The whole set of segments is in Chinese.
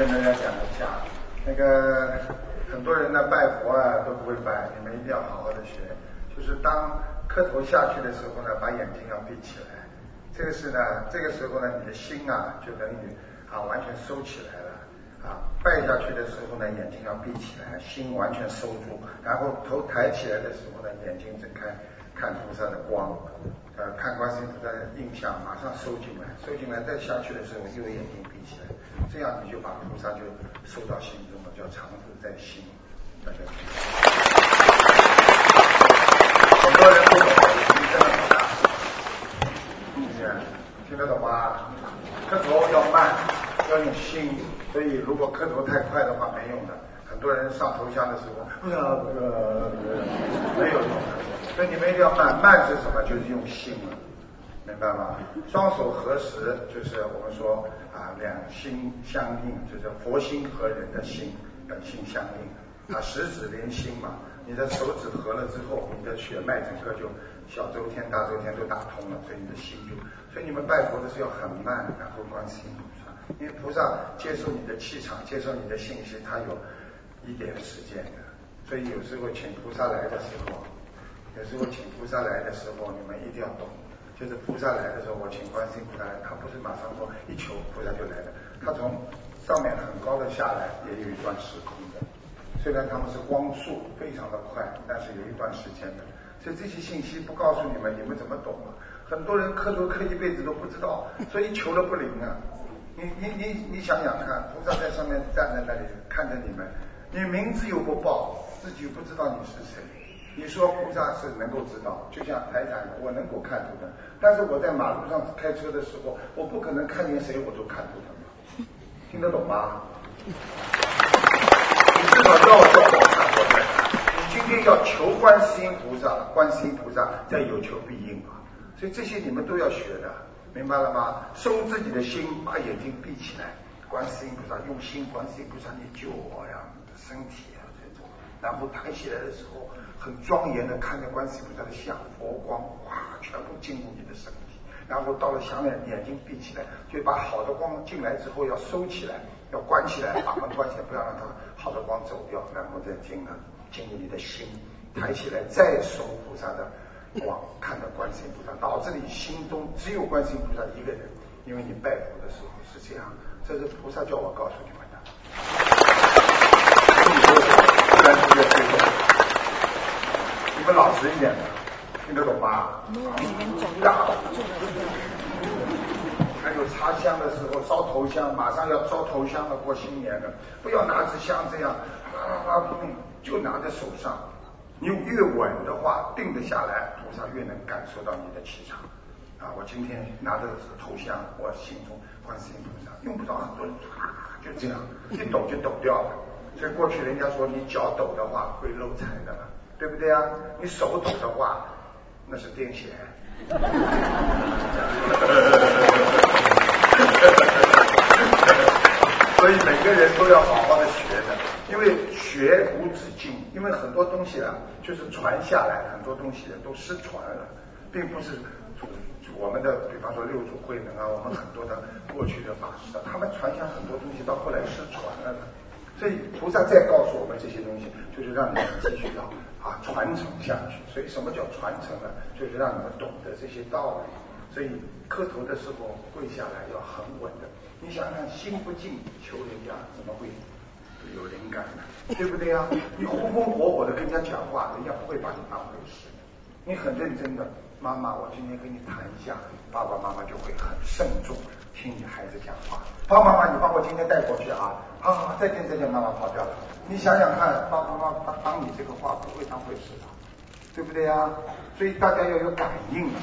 跟大家讲一下，那个很多人呢拜佛啊都不会拜，你们一定要好好的学。就是当磕头下去的时候呢，把眼睛要闭起来。这个是呢，这个时候呢，你的心啊就等于啊完全收起来了。啊，拜下去的时候呢，眼睛要闭起来，心完全收住。然后头抬起来的时候呢，眼睛睁开，看菩萨的光。呃，看观世音菩萨的印象，马上收进来，收进来再下去的时候，又眼睛闭起来，这样你就把菩萨就收到心中了，叫常住在心。大家听。很多人不懂，你真的很大。听得懂吗？磕头要慢，要用心，所以如果磕头太快的话没用的。很多人上头香的时候，不是不是没有用的。所以你们一定要慢，慢是什么？就是用心了，明白吗？双手合十，就是我们说啊，两心相应，就是佛心和人的心本性相应啊，十指连心嘛。你的手指合了之后，你的血脉整个就小周天、大周天都打通了，所以你的心就。所以你们拜佛的时候要很慢，然后观世音菩萨，因为菩萨接受你的气场，接受你的信息，他有一点时间的。所以有时候请菩萨来的时候。有时候请菩萨来的时候，你们一定要懂，就是菩萨来的时候，我请观世音菩萨来，他不是马上说一求菩萨就来的，他从上面很高的下来，也有一段时空的。虽然他们是光速非常的快，但是有一段时间的。所以这些信息不告诉你们，你们怎么懂啊？很多人磕头磕一辈子都不知道，所以求了不灵啊。你你你你想想看，菩萨在上面站在那里看着你们，你名字又不报，自己又不知道你是谁。你说菩萨是能够知道，就像台长，我能够看图的，但是我在马路上开车的时候，我不可能看见谁我都看图的，听得懂吗？你至少要叫我看我才看。你今天要求观世音菩萨，观世音菩萨在有求必应啊，所以这些你们都要学的，明白了吗？收自己的心，把眼睛闭起来，观世音菩萨用心，观世音菩萨你救我呀，你的身体啊这种，然后抬起来的时候。很庄严的看着观世音菩萨的像，佛光哇，全部进入你的身体，然后到了下面，眼睛闭起来，就把好的光进来之后要收起来，要关起来，把门关起来，不要让它好的光走掉，然后再进了进入你的心，抬起来再收菩萨的光，看到观世音菩萨，脑子里心中只有观世音菩萨一个人，因为你拜佛的时候是这样，这是菩萨叫我告诉你们的。你们老实一点，听得懂吗？还有插香的时候烧头香，马上要烧头香了，过新年了，不要拿着香这样啊啊拼命，就拿在手上。你越稳的话，定得下来，菩萨越能感受到你的气场。啊，我今天拿着头香，我心中观世音菩萨，用不着很多人，就这样一抖就抖掉了。所以过去人家说你脚抖的话会漏财的。对不对啊？你手抖的话，那是癫痫。所以每个人都要好好的学的，因为学无止境。因为很多东西啊，就是传下来，很多东西都失传了，并不是我们的，比方说六祖慧能啊，我们很多的过去的法师，他们传下很多东西，到后来失传了。所以菩萨再告诉我们这些东西，就是让你们继续要啊传承下去。所以什么叫传承呢？就是让你们懂得这些道理。所以磕头的时候跪下来要很稳的。你想想，心不静求人家怎么会有灵感呢？对不对呀？你风风火火的跟人家讲话，人家不会把你当回事。你很认真的，妈妈，我今天跟你谈一下，爸爸妈妈就会很慎重。听你孩子讲话，爸爸妈妈，你把我今天带过去啊！啊，再见再见，妈妈跑掉了。你想想看，爸爸妈妈当你这个话不会当回事的，对不对呀？所以大家要有感应啊。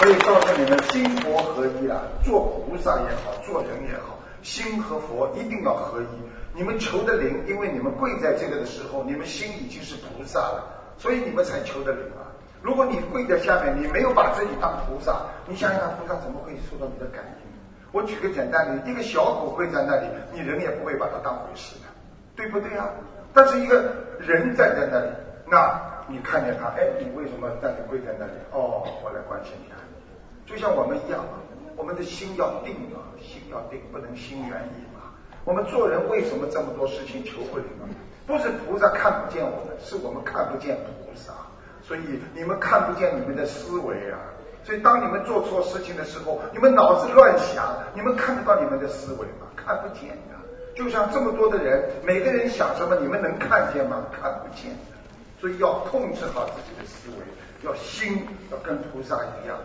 所以告诉你们，心佛合一啊，做菩萨也好，做人也好，心和佛一定要合一。你们求的灵，因为你们跪在这个的时候，你们心已经是菩萨了，所以你们才求的灵啊。如果你跪在下面，你没有把自己当菩萨，你想想，菩萨怎么会受到你的感应？我举个简单的，一个小狗跪在那里，你人也不会把它当回事的，对不对啊？但是一个人站在那里，那你看见他，哎，你为什么站着跪在那里？哦，我来关心一下。就像我们一样，我们的心要定啊，心要定，不能心猿意马。我们做人为什么这么多事情求不灵啊？不是菩萨看不见我们，是我们看不见菩萨。所以你们看不见你们的思维啊。所以当你们做错事情的时候，你们脑子乱想，你们看得到你们的思维吗？看不见的。就像这么多的人，每个人想什么，你们能看见吗？看不见的。所以要控制好自己的思维，要心要跟菩萨一样。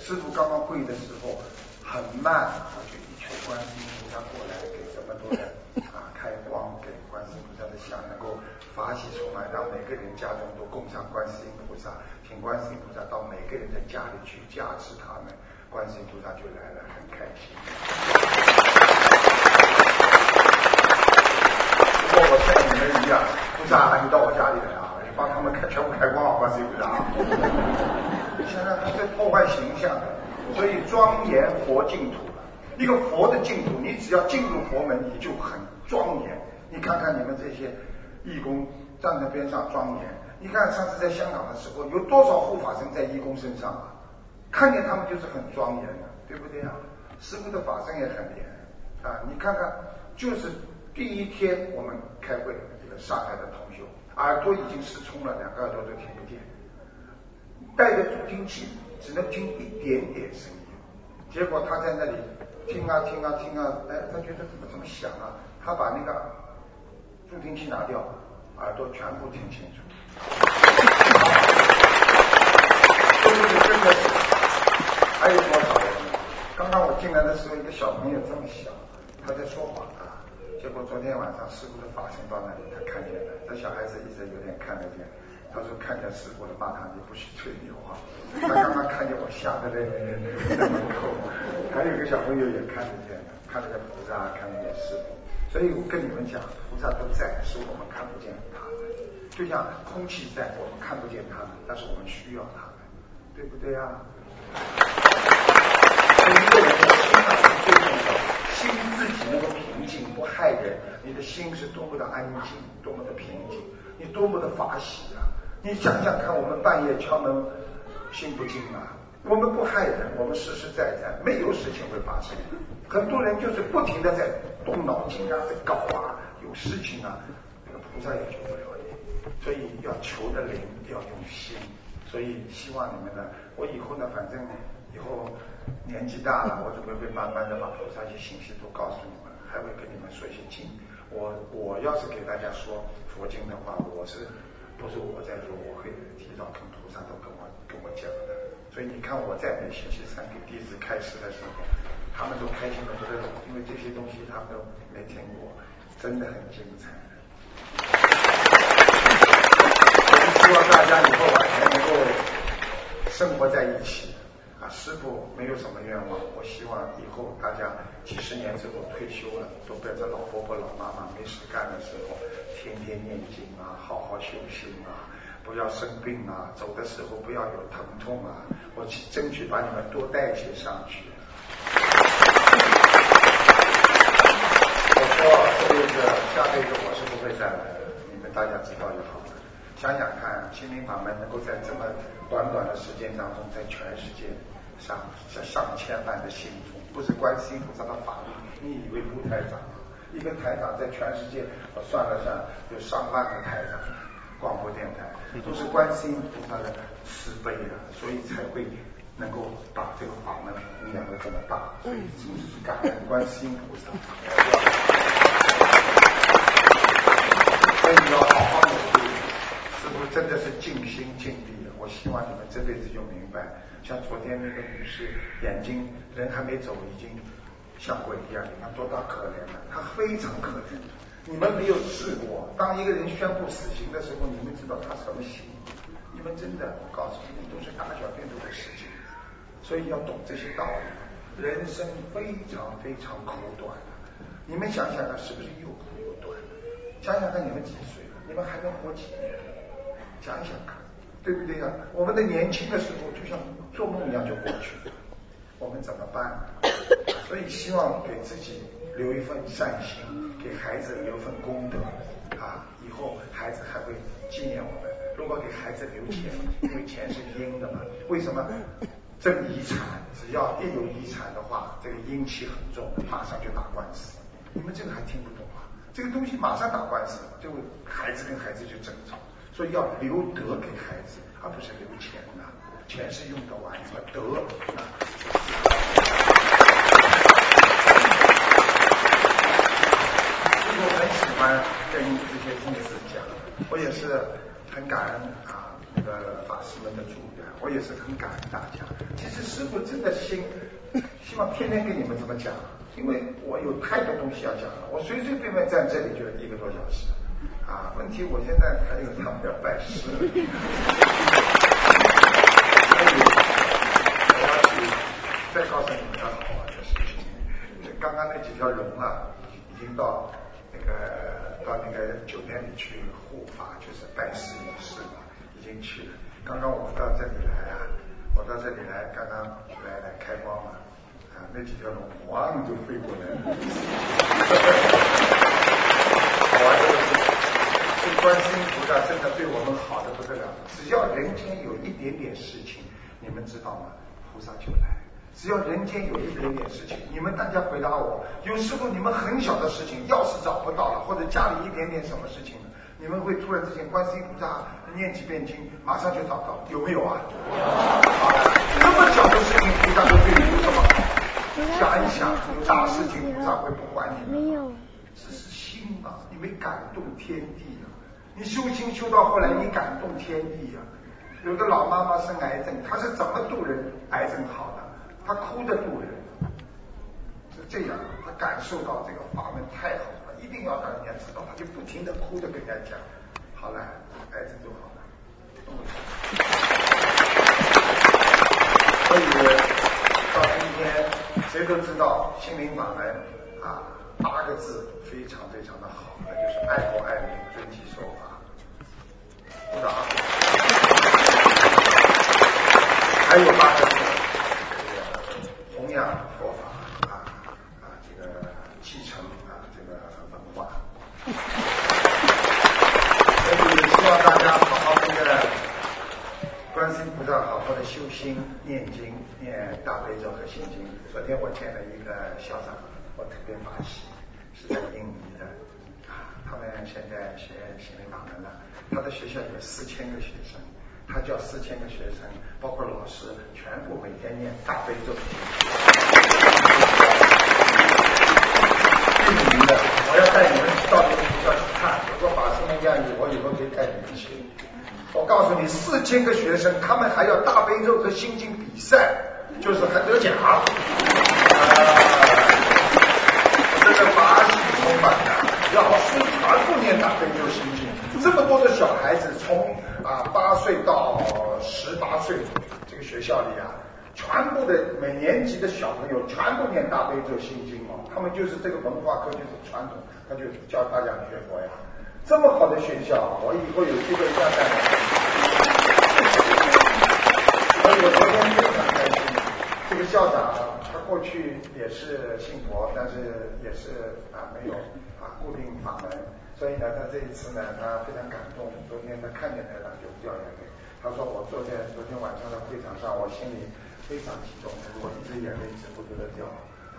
师傅刚刚跪的时候很慢，我就一群观音菩萨过来给这么多人啊开光，给观世音菩萨的像能够发起出来，让每个人家中都供上观世音菩萨，请观世音菩萨到每个人的家里去加持他们，观世音菩萨就来了，很开心。如果我像你们一样，菩萨你到我家里来啊。帮他们开全部开光啊，观世音菩萨！现在他在破坏形象，所以庄严佛净土。一个佛的净土，你只要进入佛门，你就很庄严。你看看你们这些义工站在边上庄严。你看上次在香港的时候，有多少护法神在义工身上啊？看见他们就是很庄严的，对不对啊？师傅的法身也很严啊！你看看，就是第一天我们开会，这个上海的同。耳朵已经失聪了，两个耳朵都听不见，带着助听器只能听一点点声音。结果他在那里听啊听啊听啊，哎，他觉得怎么这么响啊？他把那个助听器拿掉，耳朵全部听清楚。是不是真的？还有多少人？刚刚我进来的时候，一个小朋友这么小，他在说话啊。结果昨天晚上师傅的法身到那里，他看见了。这小孩子一直有点看得见，他说看见师傅了，骂他你不许吹牛啊。他刚刚看见我吓得嘞，在门口。还有一个小朋友也看得见，看得见菩萨，看得见师傅。所以我跟你们讲，菩萨都在，是我们看不见他们。就像空气在，我们看不见他们，但是我们需要他们，对不对啊？心自己能够平静不害人，你的心是多么的安静，多么的平静，你多么的法喜啊！你想想看，我们半夜敲门，心不静啊！我们不害人，我们实实在在，没有事情会发生。很多人就是不停的在动脑筋啊，在搞啊，有事情啊，那个菩萨也救不了你。所以要求的灵要用心。所以希望你们呢，我以后呢，反正以后。年纪大了，我准备会慢慢的把菩萨一些信息都告诉你们，还会跟你们说一些经。我我要是给大家说佛经的话，我是不是我在说，我会提早跟菩萨都跟我跟我讲的。所以你看我在每星期三给弟子开示的时候，他们都开心的不得了，因为这些东西他们都没听过，真的很精彩。我是希望大家以后啊能够生活在一起。师傅没有什么愿望，我希望以后大家几十年之后退休了，都不要在老婆婆老妈妈没事干的时候，天天念经啊，好好修心啊，不要生病啊，走的时候不要有疼痛啊，我去争取把你们多带些上去。我说这辈子下辈子我是不会再来的，你们大家知道就好了。想想看，心灵法门能够在这么短短的时间当中，在全世界。上上上千万的信徒，不是观世音菩萨的法力，你以为不台长？一个台长在全世界，我算了算，有上万个台长，广播电台都是观世音菩萨的慈悲的，所以才会能够把这个法门弘扬的这么大。所以就是感恩观世音菩萨。所以要好好努力，是不真的是尽心尽力了？我希望你们这辈子就明白。像昨天那个女士，眼睛人还没走，已经像鬼一样，你看多大可怜啊！她非常可怜。你们没有试过，当一个人宣布死刑的时候，你们知道他什么心？你们真的，我告诉你，都是大小便都的事情。所以要懂这些道理。人生非常非常苦短，你们想想看，是不是又苦又短？想想看，你们几岁？你们还能活几年？想想看。对不对呀？我们的年轻的时候就像做梦一样就过去了，我们怎么办？所以希望给自己留一份善心，给孩子留份功德啊！以后孩子还会纪念我们。如果给孩子留钱，因为钱是阴的嘛，为什么？争遗产，只要一有遗产的话，这个阴气很重，马上就打官司。你们这个还听不懂啊？这个东西马上打官司，就孩子跟孩子就争吵，所以要留德给孩子，而不是留钱呐。钱是用得完的，德啊。我很喜欢跟这些弟子讲，我也是很感恩啊，那个法师们的助缘，我也是很感恩大家。其实师傅真的心希望天天跟你们这么讲，因为我有太多东西要讲了，我随随便便站这里就一个多小时啊。问题我现在还有他们要拜师，所以我要去再告诉你们个好玩的事情。刚刚那几条龙啊，已经到。那个到那个酒店里去护法，就是拜师仪式嘛，已经去了。刚刚我到这里来啊，我到这里来，刚刚来来开光嘛，啊，那几条龙咣就飞过来了。好玩的是，观世音菩萨真的对我们好的不得了。只要人间有一点点事情，你们知道吗？菩萨就来。只要人间有一点点事情，你们大家回答我，有时候你们很小的事情，钥匙找不到了，或者家里一点点什么事情，你们会突然之间观世音菩萨念几遍经，马上就找到，有没有啊？这么小的事情，菩萨都对你有什么？想一想，大事情菩萨会不管你没有，这是心啊，你没感动天地啊！你修心修到后来，你感动天地啊！有的老妈妈生癌症，她是怎么度人癌症好的？她哭着度人，是这样，她感受到这个法门太好了，一定要让人家知道，她就不停的哭着跟人家讲，好了，癌症就好了。所以到今天，谁都知道心灵法门啊，八个字非常非常的好，那就是爱国爱民，遵纪守法。鼓掌。还有八个字。这个弘扬佛法啊啊，这个继承啊这个文化，所以希望大家好好跟着观世音菩萨好好的修心念经念大悲咒和心经。昨天我见了一个校长，我特别发喜，是在印尼的啊，他们现在学心灵法门了，他的学校有四千个学生。他叫四千个学生，包括老师，全部每天念大悲咒。印尼的，我要带你们到那个学校去看。如果法师们愿意，我以后可以带你们去。我告诉你，四千个学生，他们还要大悲咒和心经比赛，就是还得奖个法喜充满的，要师全部念大悲咒心经。这么多的小孩子，从啊八岁到十八岁，这个学校里啊，全部的每年级的小朋友全部念大悲咒心经哦，他们就是这个文化课就是传统，他就教大家学佛呀。这么好的学校，我以后有机会再带。所以我昨天，这个校长他过去也是信佛，但是也是啊没有啊固定法门。所以呢，他这一次呢，他非常感动。昨天他看见台长就掉眼泪。他说：“我坐在昨天晚上的会场上，我心里非常激动，我一直眼泪止不住的掉。”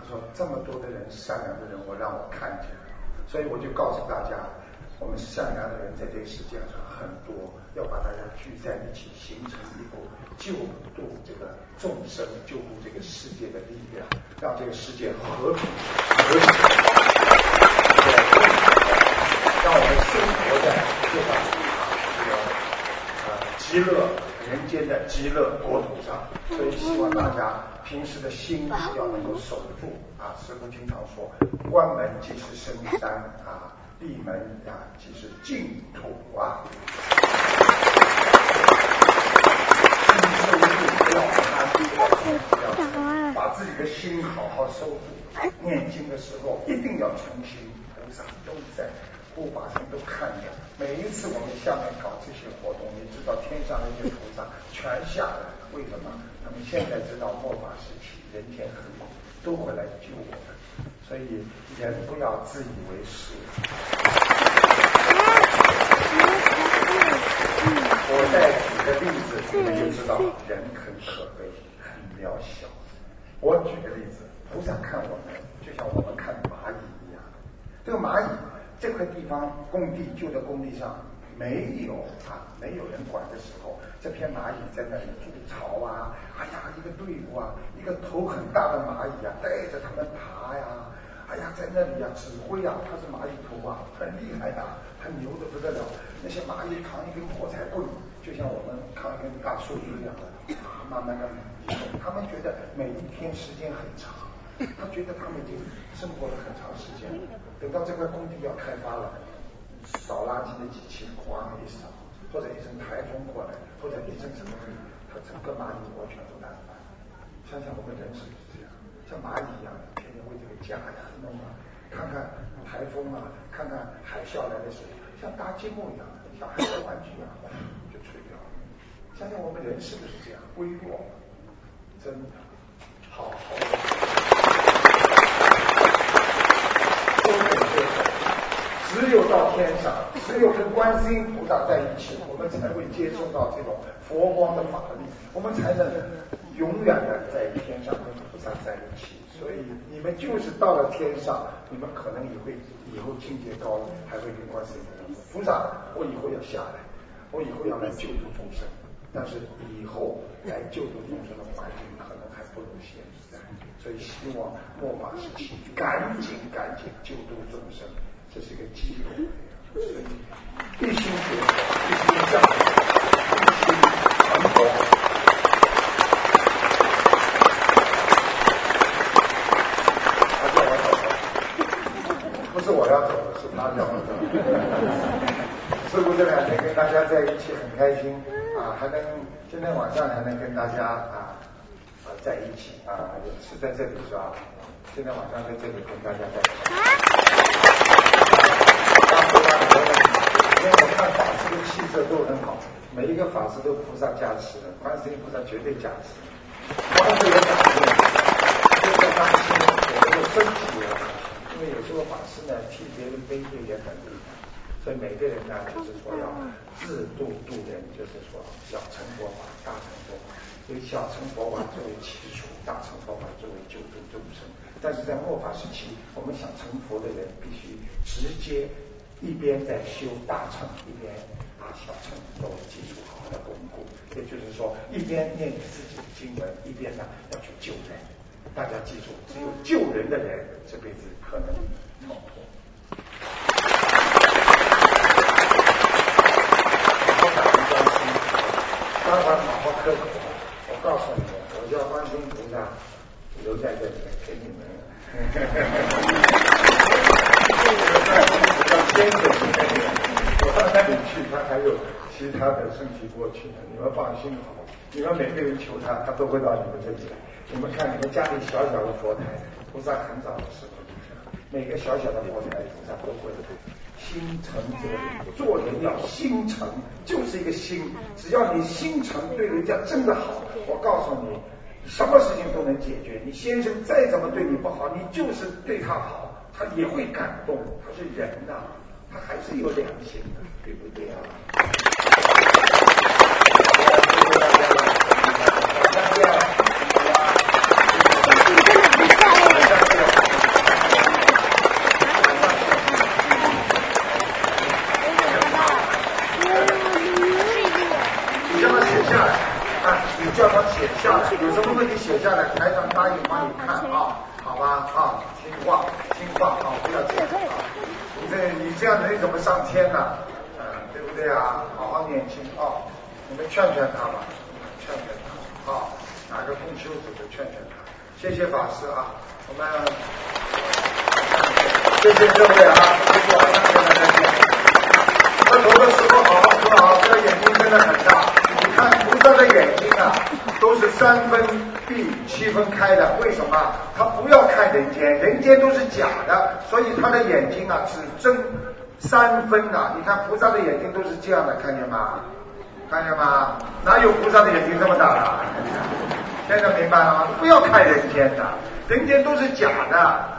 他说：“这么多的人，善良的人，我让我看见了。”所以我就告诉大家，我们善良的人在这个世界上很多，要把大家聚在一起，形成一股救度这个众生、救度这个世界的力量，让这个世界和平和谐。让我们生活在这个这个呃极乐人间的极乐国土上，所以希望大家平时的心要能够守住啊。师父经常说，关门即是深山啊，闭门啊即是净土啊。把自己的心好好收住。念经的时候一定要诚心，菩萨都在。护法神都看见，每一次我们下面搞这些活动，你知道天上那些菩萨全下来了，为什么？他们现在知道末法时期人间很苦，都会来救我们，所以人不要自以为是。我再举个例子，你们就知道人很可悲，很渺小。我举个例子，菩萨看我们，就像我们看蚂蚁一样。这个蚂蚁这块地方工地旧的工地上没有啊，没有人管的时候，这片蚂蚁在那里筑巢啊，哎呀，一个队伍啊，一个头很大的蚂蚁啊，带着他们爬呀，哎呀，在那里呀指挥啊，他是蚂蚁头啊，很厉害的，很牛的不得了。那些蚂蚁扛一根火柴棍，就像我们扛一根大树一样的，啊，慢慢的移动。他们觉得每一天时间很长。他觉得他们已经生活了很长时间，等到这块工地要开发了，扫垃圾的机器哐一扫，或者一阵台风过来，或者一阵什么雨，它整个蚂蚁窝全都烂了。想想我们人是不是这样？像蚂蚁一样，天天为这个家呀弄啊，看看台风啊，看看海啸来的时候，像搭积木一样，小孩的玩具啊，就吹掉了。想想我们人是不是这样？微弱，真的，好好。只有到天上，只有跟观世音菩萨在一起，我们才会接受到这种佛光的法力，我们才能永远的在天上跟菩萨在一起。所以你们就是到了天上，你们可能也会以后境界高了，还会跟观世音菩萨，菩萨我以后要下来，我以后要来救度众生，但是以后来救度众生的环境可能还不如现在，所以希望末法时期赶紧赶紧救度众生。这是一个机会，必须学，必须讲，必须成佛。他叫我走，不是我要走，是他叫我走。师傅这两天跟大家在一起很开心啊，还能今天晚上还能跟大家啊在一起啊，也是在这里是吧？今天晚上在这里跟大家在一起。啊因为我看法师的气色都很好，每一个法师都菩萨加持，观世音菩萨绝对加持。光这个感觉，就在当心我们的身体也好，因为有时候法师呢替别人背罪也很厉害，所以每个人呢就是说要自度度人，就是说小乘佛法，大乘佛法，所以小乘佛法作为基础，大乘佛法作为救度众生。但是在末法时期，我们想成佛的人必须直接。一边在修大乘，一边把小乘作为基础好好的巩固。也就是说，一边念你自己的经文，一边呢要去救人。大家记住，只有救人的人，这辈子可能成佛。好好感恩关心，当然好好刻苦。我告诉你们，我叫观音菩萨留在这里陪你们。先走一点点，我到那里去，他还有其他的身体过去呢。你们放心好，你们每个人求他，他都会到你们这里来。你们看，你们家里小小的佛台，菩萨很早的时候，每个小小的佛台，菩萨都会心诚则灵。做人要心诚，就是一个心。只要你心诚，对人家真的好，我告诉你，什么事情都能解决。你先生再怎么对你不好，你就是对他好。他也会感动，他是人呐，他还是有良心的，对不对啊？你叫他写下来啊！你叫他写下来，有什么问题写下来，台长答应帮你看啊。好吧啊，听话听话啊，不要紧啊。你这你怎么上天呢？嗯，对不对啊？好好念经啊，你们劝劝他吧，劝劝他啊。哪个共修组就劝劝他。谢谢法师啊，我们谢谢各位啊，谢谢大家再见。磕头的时候好好磕啊，这个眼睛真的很大。你看菩萨的眼睛啊，都是三分。闭七分开的，为什么？他不要看人间，人间都是假的，所以他的眼睛啊只睁三分啊。你看菩萨的眼睛都是这样的，看见吗？看见吗？哪有菩萨的眼睛这么大的？现在明白了吗？不要看人间的，人间都是假的。